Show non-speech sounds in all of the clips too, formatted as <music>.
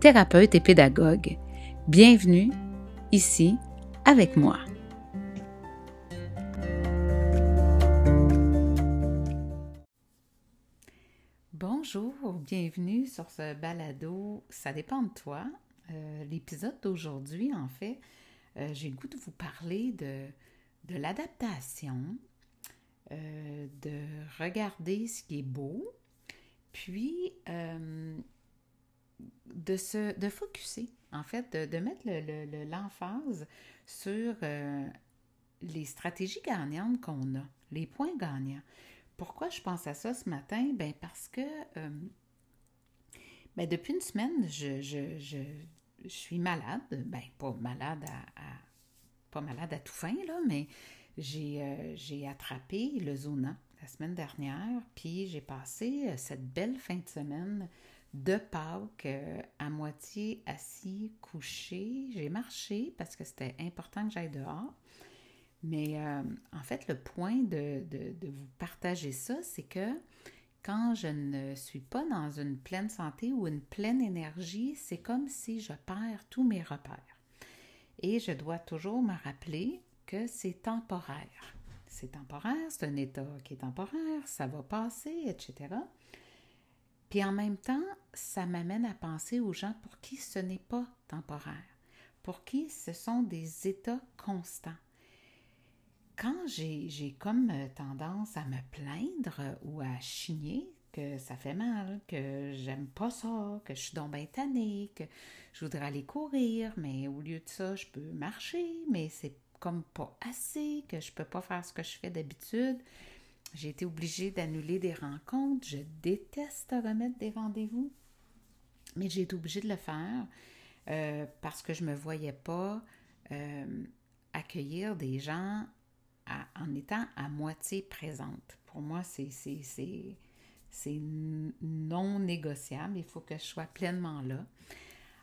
thérapeute et pédagogue. Bienvenue ici avec moi. Bonjour, bienvenue sur ce balado. Ça dépend de toi. Euh, l'épisode d'aujourd'hui, en fait, euh, j'ai le goût de vous parler de, l'adaptation, euh, de regarder ce qui est beau, puis de se de focuser, en fait, de, mettre l'emphase sur les stratégies gagnantes qu'on a, les points gagnants. Pourquoi je pense à ça ce matin? Ben parce que ben depuis une semaine, je, je suis malade, ben pas malade à, pas malade à tout fin, là, mais j'ai, euh, attrapé le zona la semaine dernière, puis j'ai passé euh, cette belle fin de semaine de Pâques euh, à moitié assis, couché. J'ai marché parce que c'était important que j'aille dehors. Mais en fait, le point de, de vous partager ça, c'est que quand je ne suis pas dans une pleine santé ou une pleine énergie, c'est comme si je perds tous mes repères. Et je dois toujours me rappeler que c'est temporaire. C'est temporaire, c'est un état qui est temporaire, ça va passer, etc. Puis en même temps, ça m'amène à penser aux gens pour qui ce n'est pas temporaire, pour qui ce sont des états constants quand j'ai comme euh, tendance à me plaindre ou à chigner que ça fait mal, que j'aime pas ça, que je suis donc bien tannée, que je voudrais aller courir, mais au lieu de ça, je peux marcher, mais c'est comme pas assez, que je peux pas faire ce que je fais d'habitude. J'ai été obligée d'annuler des rencontres. Je déteste remettre des rendez-vous, mais j'ai été obligée de le faire euh, parce que je me voyais pas euh, accueillir des gens en étant à moitié présente. Pour moi, c'est non négociable. Il faut que je sois pleinement là.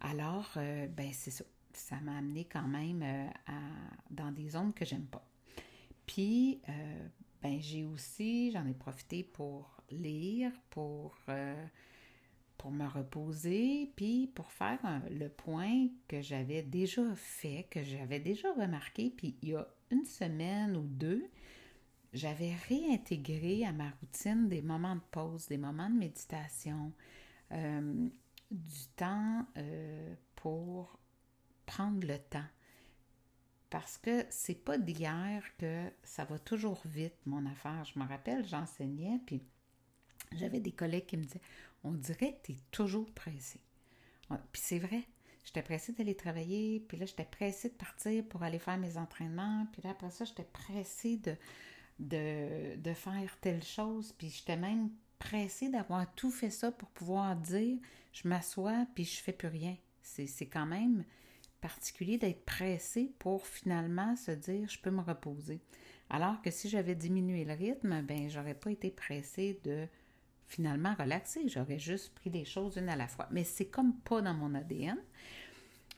Alors, euh, ben c'est ça. Ça m'a amené quand même à, dans des zones que j'aime pas. Puis, euh, ben j'ai aussi, j'en ai profité pour lire, pour, pour me reposer, puis pour faire le point que j'avais déjà fait, que j'avais déjà remarqué. Puis, il y a une semaine ou deux, j'avais réintégré à ma routine des moments de pause, des moments de méditation, euh, du temps euh, pour prendre le temps. Parce que c'est pas d'hier que ça va toujours vite, mon affaire. Je me rappelle, j'enseignais, puis j'avais des collègues qui me disaient On dirait que tu es toujours pressé. Puis c'est vrai, J'étais pressée d'aller travailler, puis là, j'étais pressée de partir pour aller faire mes entraînements, puis là, après ça, j'étais pressée de, de, faire telle chose, puis j'étais même pressée d'avoir tout fait ça pour pouvoir dire je m'assois, puis je fais plus rien. C'est quand même particulier d'être pressé pour finalement se dire je peux me reposer. Alors que si j'avais diminué le rythme, ben j'aurais pas été pressée de finalement relaxer. J'aurais juste pris des choses une à la fois. Mais c'est comme pas dans mon ADN.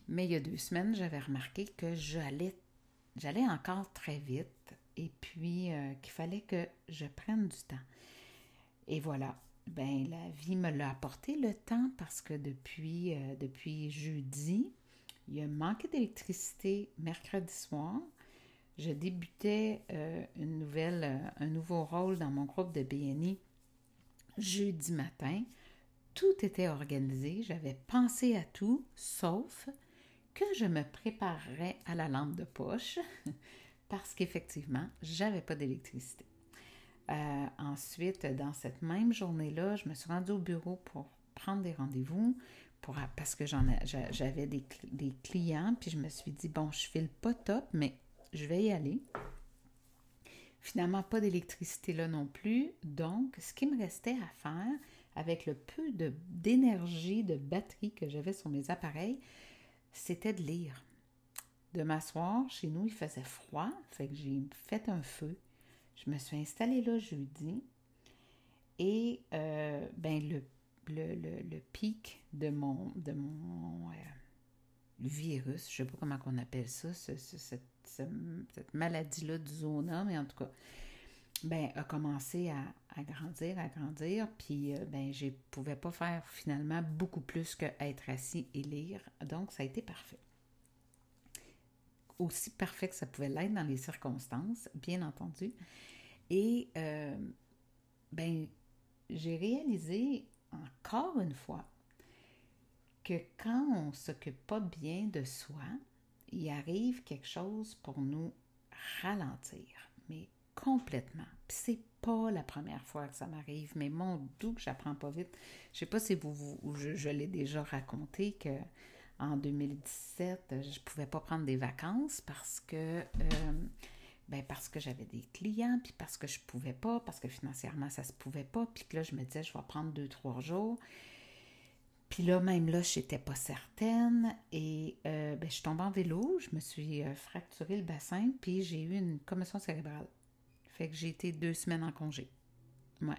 Mais il y a deux semaines, j'avais remarqué que j'allais, j'allais encore très vite et puis euh, qu'il fallait que je prenne du temps. Et voilà, ben la vie me l'a apporté le temps parce que depuis, euh, depuis jeudi, il y a manqué d'électricité mercredi soir. Je débutais euh, une nouvelle, un nouveau rôle dans mon groupe de BNI jeudi matin. Tout était organisé, j'avais pensé à tout, sauf que je me préparerais à la lampe de poche <laughs> parce qu'effectivement, j'avais pas d'électricité. Euh, ensuite, dans cette même journée-là, je me suis rendue au bureau pour prendre des rendez-vous parce que j'avais des, des, clients, puis je me suis dit, bon, je file pas top, mais je vais y aller. Finalement, pas d'électricité là non plus. Donc, ce qui me restait à faire, avec le peu d'énergie, de, batterie que j'avais sur mes appareils, c'était de lire. De m'asseoir, chez nous, il faisait froid, fait que j'ai fait un feu. Je me suis installée là jeudi et euh, ben le, le, pic de mon, de mon euh, virus, je ne sais pas comment on appelle ça, cette, cette maladie-là du zona, mais en tout cas, ben, a commencé à, grandir, à grandir, puis euh, ben, je ne pouvais pas faire finalement beaucoup plus qu'être assis et lire, donc ça a été parfait. Aussi parfait que ça pouvait l'être dans les circonstances, bien entendu. Et euh, ben, j'ai réalisé encore une fois que quand on ne s'occupe pas bien de soi, il arrive quelque chose pour nous ralentir, mais complètement. C'est pas la première fois que ça m'arrive, mais mon doux que j'apprends pas vite. Je sais pas si vous, vous je, l'ai déjà raconté que en 2017, je pouvais pas prendre des vacances parce que euh, ben parce que j'avais des clients, puis parce que je pouvais pas, parce que financièrement ça se pouvait pas, puis que là je me disais je vais prendre deux trois jours. Puis là, même là, je n'étais pas certaine. Et euh, ben, je suis tombée en vélo, je me suis euh, fracturé le bassin, puis j'ai eu une commotion cérébrale. Fait que j'ai été deux semaines en congé. Ouais.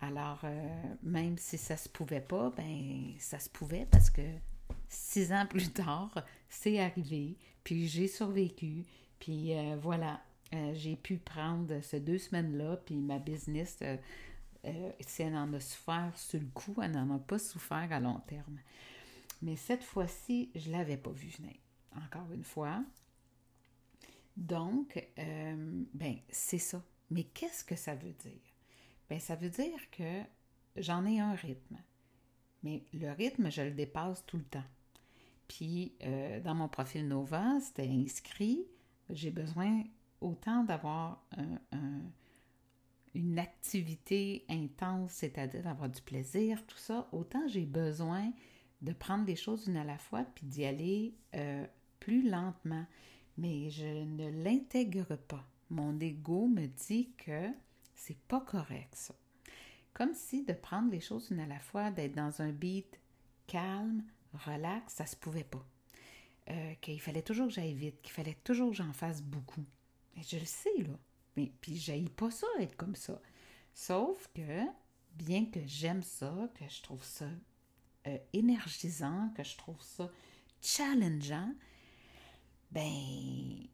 Alors, euh, même si ça se pouvait pas, ben ça se pouvait parce que six ans plus tard, c'est arrivé, puis j'ai survécu, puis voilà, j'ai pu prendre ces deux semaines-là, puis ma business euh, si elle en a souffert sur le coup, elle n'en a pas souffert à long terme. Mais cette fois-ci, je ne l'avais pas vu venir. Encore une fois. Donc, euh, ben, c'est ça. Mais qu'est-ce que ça veut dire? Ben, ça veut dire que j'en ai un rythme. Mais le rythme, je le dépasse tout le temps. Puis, euh, dans mon profil Nova, c'était inscrit, j'ai besoin autant d'avoir un une activité intense, c'est-à-dire d'avoir du plaisir, tout ça, autant j'ai besoin de prendre les choses une à la fois puis d'y aller euh, plus lentement. Mais je ne l'intègre pas. Mon ego me dit que c'est pas correct ça. Comme si de prendre les choses une à la fois, d'être dans un beat calme, relax, ça se pouvait pas. Euh, qu'il fallait toujours que j'aille vite, qu'il fallait toujours que j'en fasse beaucoup. Et je le sais, là. Mais puis j'aille pas ça être comme ça. Sauf que, bien que j'aime ça, que je trouve ça euh, énergisant, que je trouve ça challengeant, ben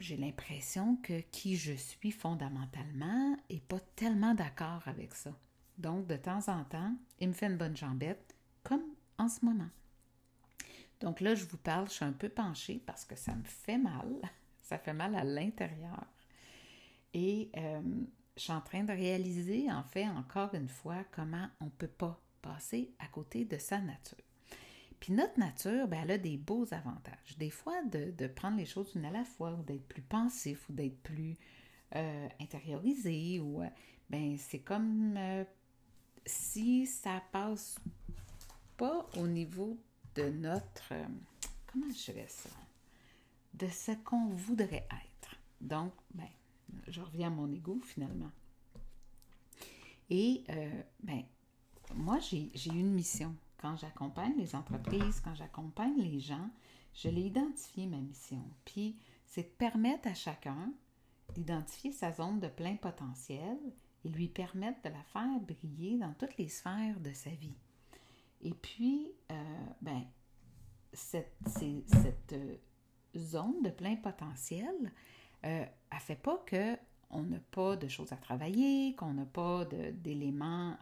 j'ai l'impression que qui je suis fondamentalement est pas tellement d'accord avec ça. Donc, de temps en temps, il me fait une bonne jambette, comme en ce moment. Donc là, je vous parle, je suis un peu penchée parce que ça me fait mal. <laughs> Ça fait mal à l'intérieur. Et euh, je suis en train de réaliser, en fait, encore une fois, comment on ne peut pas passer à côté de sa nature. Puis notre nature, ben, elle a des beaux avantages. Des fois, de, prendre les choses une à la fois, ou d'être plus pensif, ou d'être plus euh, intériorisé, ou euh, ben, c'est comme si ça passe pas au niveau de notre. comment je dirais ça? De ce qu'on voudrait être. Donc, ben, je reviens à mon ego finalement. Et euh, ben, moi, j'ai une mission. Quand j'accompagne les entreprises, quand j'accompagne les gens, je l'ai identifié ma mission. Puis, c'est de permettre à chacun d'identifier sa zone de plein potentiel et lui permettre de la faire briller dans toutes les sphères de sa vie. Et puis, euh, ben, cette, cette euh, zone de plein potentiel, euh, elle fait pas que on n'a pas de choses à travailler, qu'on n'a pas d'éléments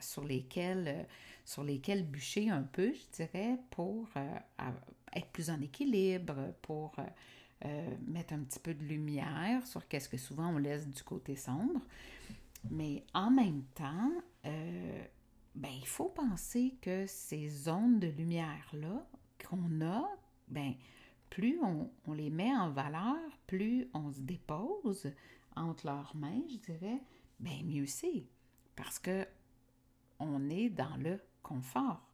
sur, lesquels, euh, sur lesquels bûcher un peu, je dirais, pour euh, être plus en équilibre, pour euh, mettre un petit peu de lumière sur qu'est-ce que souvent on laisse du côté sombre. Mais en même temps, ben, il faut penser que ces zones de lumière-là qu'on a, ben, plus on, les met en valeur, plus on se dépose entre leurs mains, je dirais, bien mieux c'est. Parce que on est dans le confort.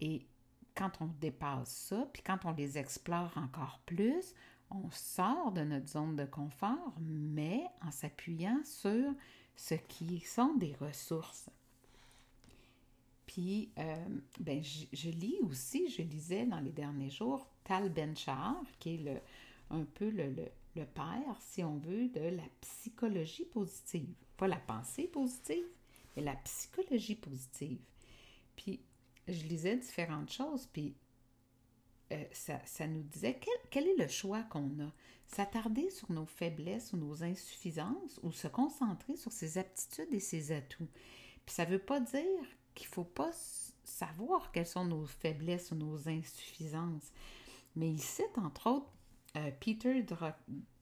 Et quand on dépasse ça, puis quand on les explore encore plus, on sort de notre zone de confort, mais en s'appuyant sur ce qui sont des ressources. Puis, euh, ben, je, lis aussi, je lisais dans les derniers jours Tal Ben-Shahar, qui est le, un peu le, le, père, si on veut, de la psychologie positive. Pas la pensée positive, mais la psychologie positive. Puis, je lisais différentes choses, puis euh, ça, ça, nous disait quel, quel est le choix qu'on a? S'attarder sur nos faiblesses ou nos insuffisances ou se concentrer sur ses aptitudes et ses atouts. Puis ça ne veut pas dire qu'il ne faut pas savoir quelles sont nos faiblesses ou nos insuffisances. Mais il cite entre autres euh, Peter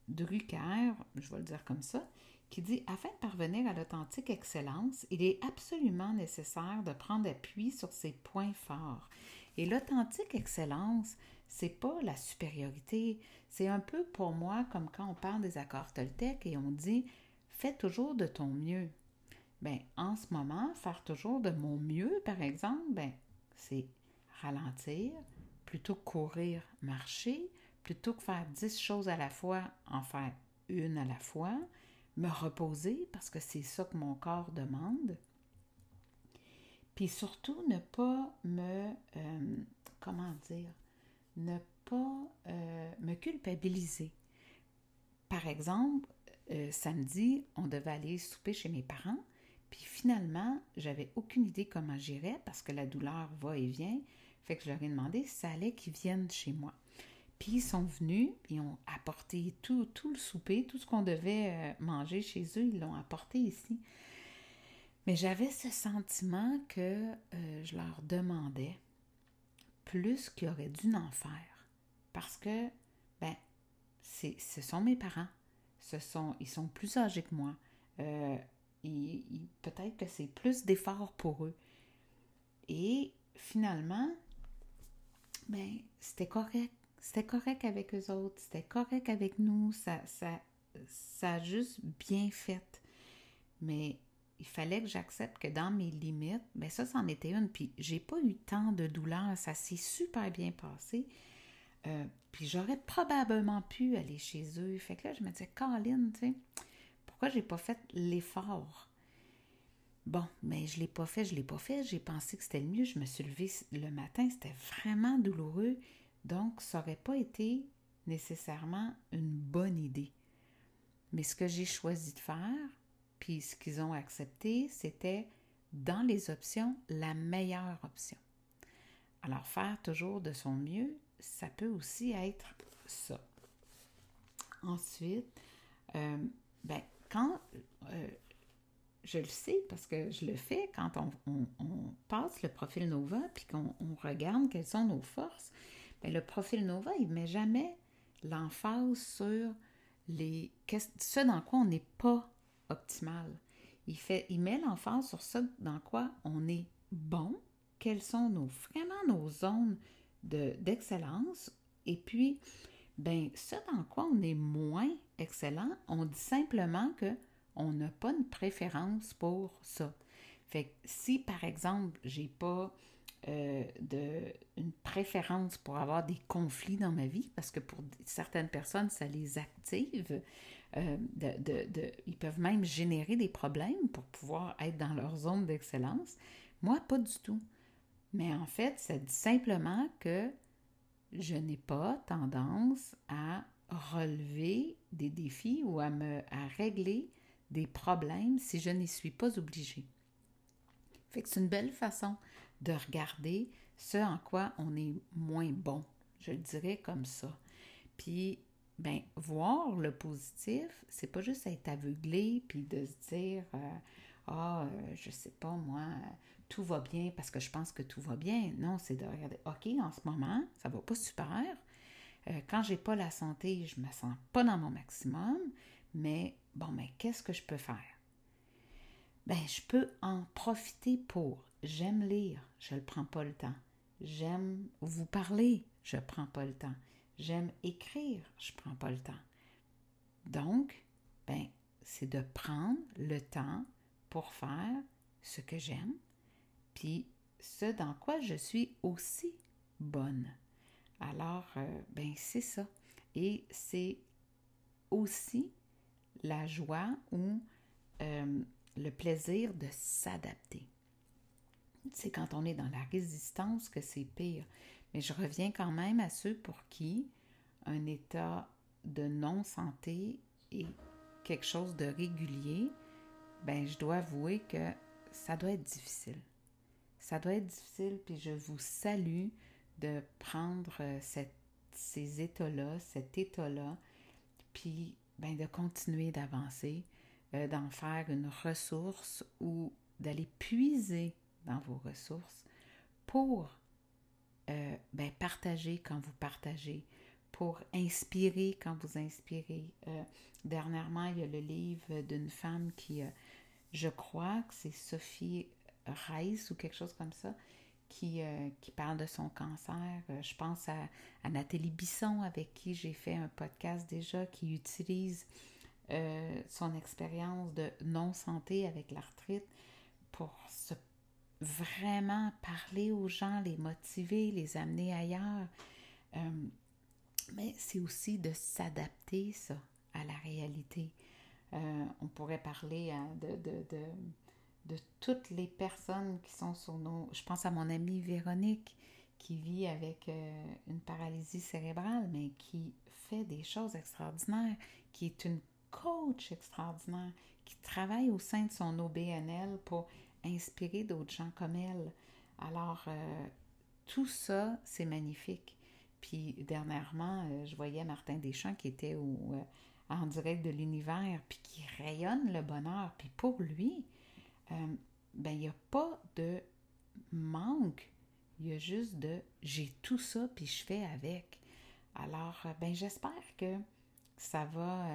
Drucker, je vais le dire comme ça, qui dit Afin de parvenir à l'authentique excellence, il est absolument nécessaire de prendre appui sur ses points forts. Et l'authentique excellence, c'est pas la supériorité. C'est un peu pour moi comme quand on parle des accords Toltec et on dit fais toujours de ton mieux. Ben, en ce moment, faire toujours de mon mieux, par exemple, ben, c'est ralentir, plutôt courir, marcher, plutôt que faire dix choses à la fois, en faire une à la fois, me reposer parce que c'est ça que mon corps demande. Puis surtout, ne pas me, euh, comment dire, ne pas euh, me culpabiliser. Par exemple, euh, samedi, on devait aller souper chez mes parents. Puis finalement, j'avais aucune idée comment j'irais parce que la douleur va et vient. Fait que je leur ai demandé si ça allait qu'ils viennent chez moi. Puis ils sont venus, ils ont apporté tout, tout le souper, tout ce qu'on devait euh, manger chez eux, ils l'ont apporté ici. Mais j'avais ce sentiment que euh, je leur demandais plus qu'ils auraient dû en faire. Parce que, ben, ce sont mes parents. Ce sont, ils sont plus âgés que moi. Euh, peut-être que c'est plus d'efforts pour eux. Et finalement, ben, c'était correct. C'était correct avec eux autres, c'était correct avec nous, ça, ça, ça a juste bien fait. Mais il fallait que j'accepte que dans mes limites, ben ça, c'en était une. Puis j'ai pas eu tant de douleur, ça s'est super bien passé. Euh, puis j'aurais probablement pu aller chez eux. Fait que là, je me disais, Colin, tu sais, pourquoi j'ai pas fait l'effort? Bon, mais je l'ai pas fait, je l'ai pas fait. J'ai pensé que c'était le mieux. Je me suis levée le matin, c'était vraiment douloureux. Donc, ça n'aurait pas été nécessairement une bonne idée. Mais ce que j'ai choisi de faire, puis ce qu'ils ont accepté, c'était dans les options la meilleure option. Alors, faire toujours de son mieux, ça peut aussi être ça. Ensuite, euh, ben, quand euh, je le sais parce que je le fais quand on, passe le profil Nova puis qu'on regarde quelles sont nos forces, bien, le profil Nova, il ne met jamais l'emphase sur les, ce dans quoi on n'est pas optimal. Il, fait, il met l'emphase sur ce dans quoi on est bon, quelles sont nos, vraiment nos zones d'excellence, et puis, ben, ce dans quoi on est moins excellent, on dit simplement que on n'a pas une préférence pour ça. Fait que si, par exemple, j'ai pas euh, de, une préférence pour avoir des conflits dans ma vie, parce que pour certaines personnes, ça les active. Euh, de, ils peuvent même générer des problèmes pour pouvoir être dans leur zone d'excellence. Moi, pas du tout. Mais en fait, ça dit simplement que je n'ai pas tendance à relever des défis ou à me à régler des problèmes si je n'y suis pas obligée. Fait que c'est une belle façon de regarder ce en quoi on est moins bon. Je le dirais comme ça. Puis, ben, voir le positif, c'est pas juste être aveuglé puis de se dire euh, Ah, euh, je sais pas, moi, tout va bien parce que je pense que tout va bien. Non, c'est de regarder OK, en ce moment, ça va pas super. Euh, quand j'ai pas la santé, je me sens pas dans mon maximum, mais bon, mais qu'est-ce que je peux faire? Ben, je peux en profiter pour. J'aime lire, je ne prends pas le temps. J'aime vous parler, je ne prends pas le temps. J'aime écrire, je ne prends pas le temps. Donc, ben, c'est de prendre le temps pour faire ce que j'aime, puis ce dans quoi je suis aussi bonne. Alors, euh, ben, c'est ça. Et c'est aussi la joie ou euh, le plaisir de s'adapter. c'est quand on est dans la résistance que c'est pire. Mais je reviens quand même à ceux pour qui un état de non-santé est quelque chose de régulier, ben je dois avouer que ça doit être difficile. Ça doit être difficile, puis je vous salue de prendre euh, ces états-là, cet état-là, puis ben, de continuer d'avancer, euh, d'en faire une ressource ou d'aller puiser dans vos ressources pour euh, ben, partager quand vous partagez, pour inspirer quand vous inspirez. Dernièrement, il y a le livre d'une femme qui, je crois que c'est Sophie Rice ou quelque chose comme ça, qui, qui parle de son cancer. je pense à, Nathalie Bisson, avec qui j'ai fait un podcast déjà, qui utilise son expérience de non-santé avec l'arthrite pour vraiment parler aux gens, les motiver, les amener ailleurs. Euh, mais c'est aussi de s'adapter, ça, à la réalité. Euh, on pourrait parler hein, de, de, de, toutes les personnes qui sont sur nos... Je pense à mon amie Véronique qui vit avec euh, une paralysie cérébrale, mais qui fait des choses extraordinaires, qui est une coach extraordinaire, qui travaille au sein de son OBNL pour inspirer d'autres gens comme elle. Alors, euh, tout ça, c'est magnifique. Puis, dernièrement, euh, je voyais Martin Deschamps qui était au, en direct de l'univers, puis qui rayonne le bonheur. Puis pour lui, ben, il n'y a pas de manque. Il y a juste de j'ai tout ça, puis je fais avec. Alors, ben, j'espère que ça va.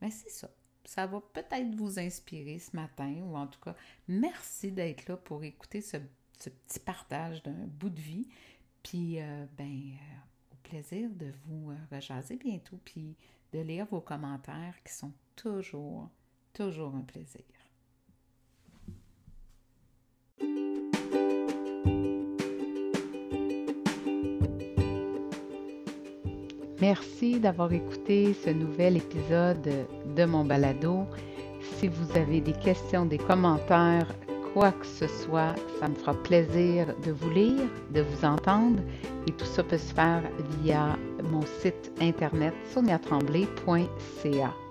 ben, c'est ça ça va peut-être vous inspirer ce matin, ou en tout cas, merci d'être là pour écouter ce, petit partage d'un bout de vie. Puis, euh, ben, euh, au plaisir de vous euh, rejaser bientôt, puis de lire vos commentaires qui sont toujours, toujours un plaisir. Merci d'avoir écouté ce nouvel épisode de mon balado. Si vous avez des questions, des commentaires, quoi que ce soit, ça me fera plaisir de vous lire, de vous entendre et tout ça peut se faire via mon site internet soniatremblay.ca.